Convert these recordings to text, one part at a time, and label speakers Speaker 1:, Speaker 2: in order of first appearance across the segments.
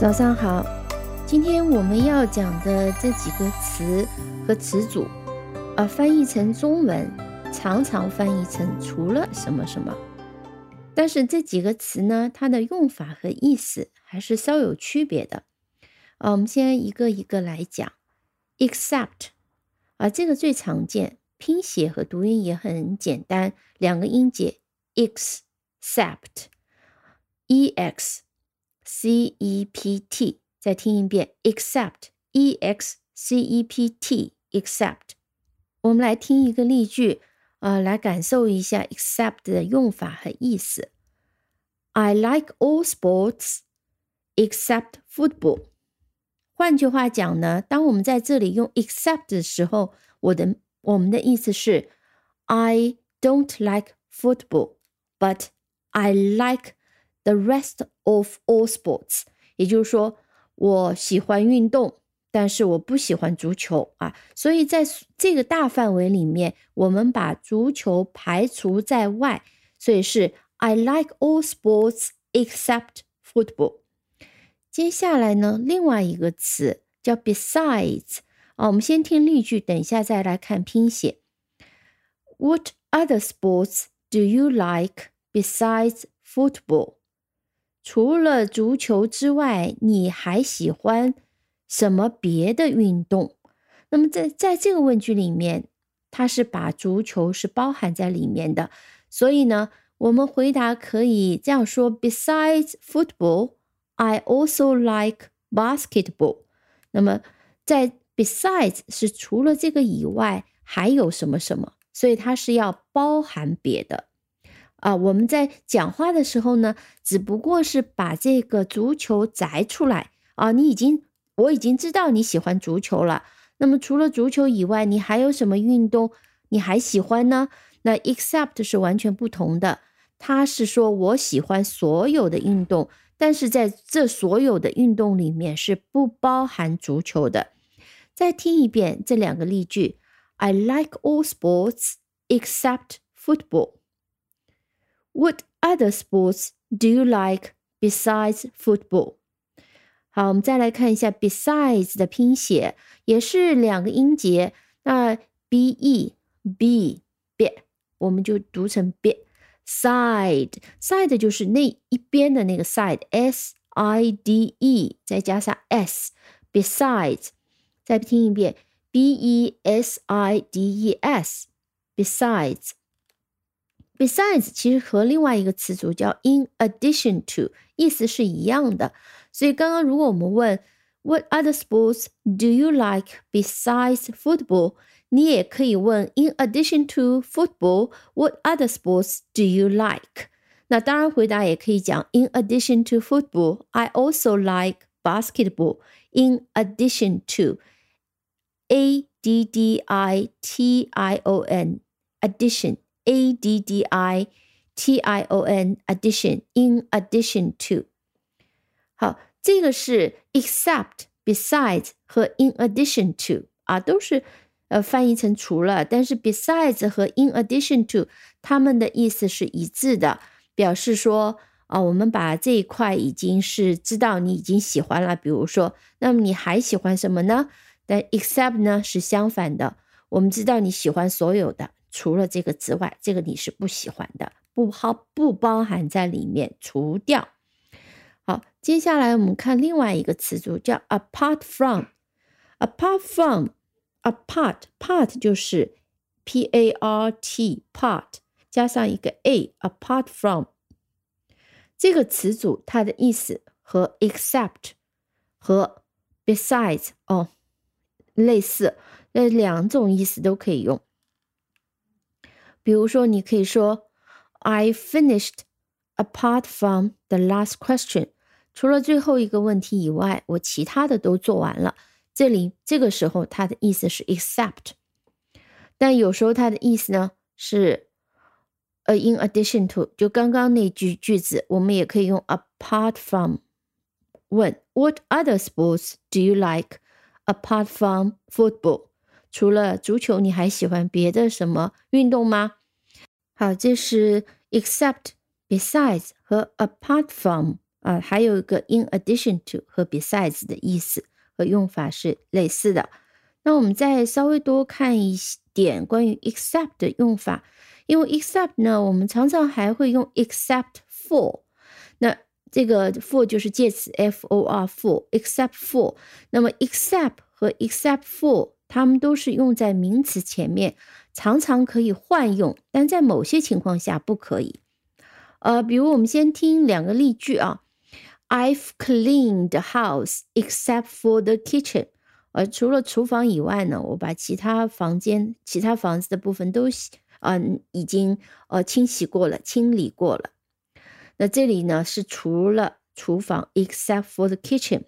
Speaker 1: 早上好，今天我们要讲的这几个词和词组，啊，翻译成中文常常翻译成除了什么什么，但是这几个词呢，它的用法和意思还是稍有区别的。啊，我们先一个一个来讲，except，啊，这个最常见，拼写和读音也很简单，两个音节，except，e x。C E P T，再听一遍，except，E X C E P T，except。我们来听一个例句，呃，来感受一下 except 的用法和意思。I like all sports except football。换句话讲呢，当我们在这里用 except 的时候，我的我们的意思是，I don't like football，but I like The rest of all sports，也就是说，我喜欢运动，但是我不喜欢足球啊。所以在这个大范围里面，我们把足球排除在外，所以是 I like all sports except football。接下来呢，另外一个词叫 besides 啊，我们先听例句，等一下再来看拼写。What other sports do you like besides football？除了足球之外，你还喜欢什么别的运动？那么在在这个问句里面，它是把足球是包含在里面的，所以呢，我们回答可以这样说：Besides football, I also like basketball。那么在 besides 是除了这个以外还有什么什么，所以它是要包含别的。啊，我们在讲话的时候呢，只不过是把这个足球摘出来啊。你已经，我已经知道你喜欢足球了。那么除了足球以外，你还有什么运动你还喜欢呢？那 except 是完全不同的，它是说我喜欢所有的运动，但是在这所有的运动里面是不包含足球的。再听一遍这两个例句：I like all sports except football。What other sports do you like besides football？好，我们再来看一下 besides 的拼写，也是两个音节。那 b e b b，我们就读成 b side side 就是那一边的那个 side，s i d e 再加上 s besides，再听一遍 b e s i d e s besides。 Besides，其实和另外一个词组叫 in addition to，意思是一样的。所以刚刚如果我们问 What other sports do you like besides football？你也可以问 In addition to football，What other sports do you like？那当然回答也可以讲 In addition to football，I also like basketball。In addition to，A D D I T I O N，addition。 A D D I T I O N addition in addition to，好，这个是 except besides 和 in addition to 啊，都是呃翻译成除了，但是 besides 和 in addition to 它们的意思是一致的，表示说啊，我们把这一块已经是知道你已经喜欢了，比如说，那么你还喜欢什么呢？但 except 呢是相反的，我们知道你喜欢所有的。除了这个之外，这个你是不喜欢的，不包不包含在里面，除掉。好，接下来我们看另外一个词组，叫 apart from。apart from，apart part 就是 p a r t part 加上一个 a，apart from 这个词组，它的意思和 except 和 besides 哦类似，那两种意思都可以用。比如说，你可以说，I finished apart from the last question。除了最后一个问题以外，我其他的都做完了。这里这个时候，它的意思是 except，但有时候它的意思呢是呃 in addition to。就刚刚那句句子，我们也可以用 apart from。问 What other sports do you like apart from football？除了足球，你还喜欢别的什么运动吗？好，这是 except、besides 和 apart from 啊，还有一个 in addition to 和 besides 的意思和用法是类似的。那我们再稍微多看一点关于 except 的用法，因为 except 呢，我们常常还会用 except for。那这个 for 就是介词 f o r for except for。那么 except 和 except for 它们都是用在名词前面，常常可以换用，但在某些情况下不可以。呃，比如我们先听两个例句啊，I've cleaned the house except for the kitchen。呃，除了厨房以外呢，我把其他房间、其他房子的部分都洗，嗯，已经呃清洗过了、清理过了。那这里呢是除了厨房，except for the kitchen。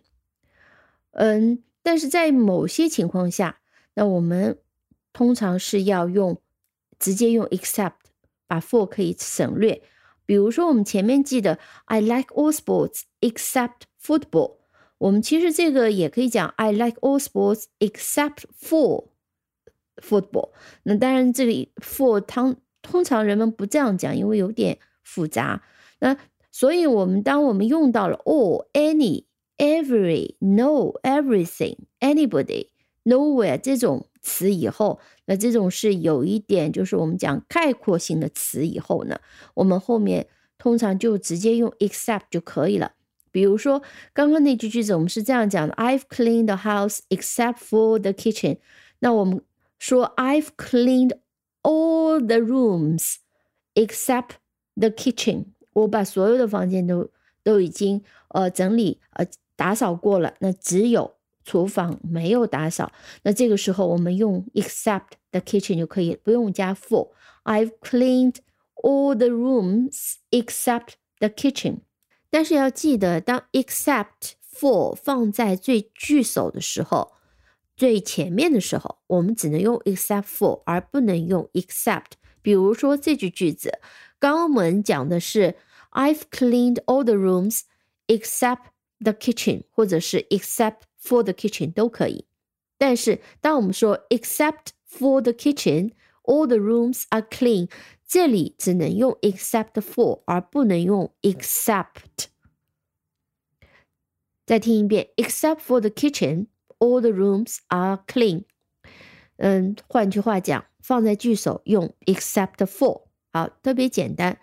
Speaker 1: 嗯，但是在某些情况下，那我们通常是要用直接用 except，把 for 可以省略。比如说我们前面记得，I like all sports except football。我们其实这个也可以讲，I like all sports except for football。那当然，这里 for 通通常人们不这样讲，因为有点复杂。那所以，我们当我们用到了 all、any、every、no、everything、anybody、nowhere 这种词以后，那这种是有一点就是我们讲概括性的词以后呢，我们后面通常就直接用 except 就可以了。比如说，刚刚那句句子，我们是这样讲的：I've cleaned the house except for the kitchen。那我们说，I've cleaned all the rooms except the kitchen。我把所有的房间都都已经呃整理呃打扫过了，那只有厨房没有打扫。那这个时候我们用 except the kitchen 就可以，不用加 for。I've cleaned all the rooms except the kitchen。但是要记得，当 except for 放在最句首的时候，最前面的时候，我们只能用 except for，而不能用 except。比如说这句句子，刚刚我们讲的是 I've cleaned all the rooms except the kitchen，或者是 except for the kitchen 都可以。但是当我们说 except for the kitchen，all the rooms are clean。这里只能用 except for，而不能用 except。再听一遍，except for the kitchen, all the rooms are clean。嗯，换句话讲，放在句首用 except for，好，特别简单。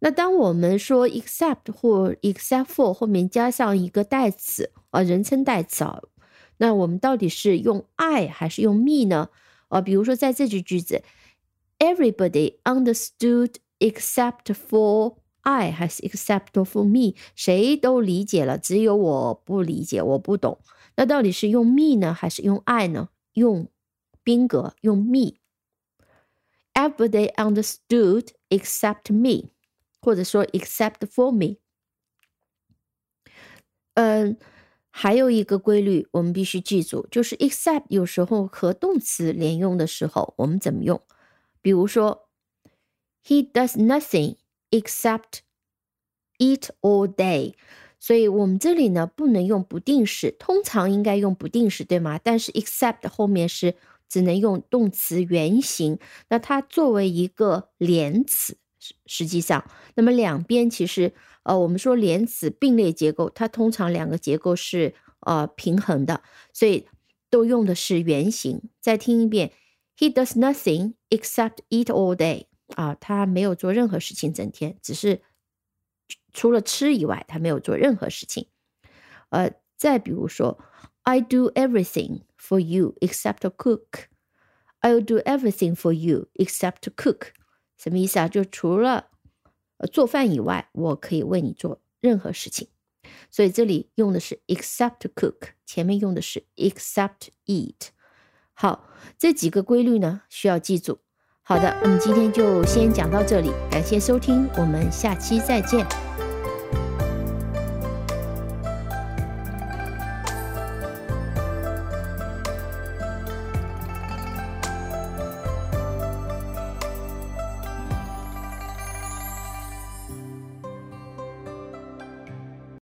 Speaker 1: 那当我们说 except 或 except for 后面加上一个代词啊，人称代词啊，那我们到底是用 I 还是用 me 呢？啊，比如说在这句句子。Everybody understood except for I，还是 except for me？谁都理解了，只有我不理解，我不懂。那到底是用 me 呢，还是用 I 呢？用宾格，用 me。Everybody understood except me，或者说 except for me。嗯，还有一个规律我们必须记住，就是 except 有时候和动词连用的时候，我们怎么用？比如说，He does nothing except eat all day。所以我们这里呢不能用不定式，通常应该用不定式，对吗？但是 except 后面是只能用动词原形。那它作为一个连词，实实际上，那么两边其实呃，我们说连词并列结构，它通常两个结构是呃平衡的，所以都用的是原形。再听一遍。He does nothing except eat all day。啊，他没有做任何事情，整天只是除了吃以外，他没有做任何事情。呃，再比如说，I do everything for you except cook。I'll do everything for you except cook。什么意思啊？就除了做饭以外，我可以为你做任何事情。所以这里用的是 except cook，前面用的是 except eat。好，这几个规律呢需要记住。好的，我们今天就先讲到这里，感谢收听，我们下期再见。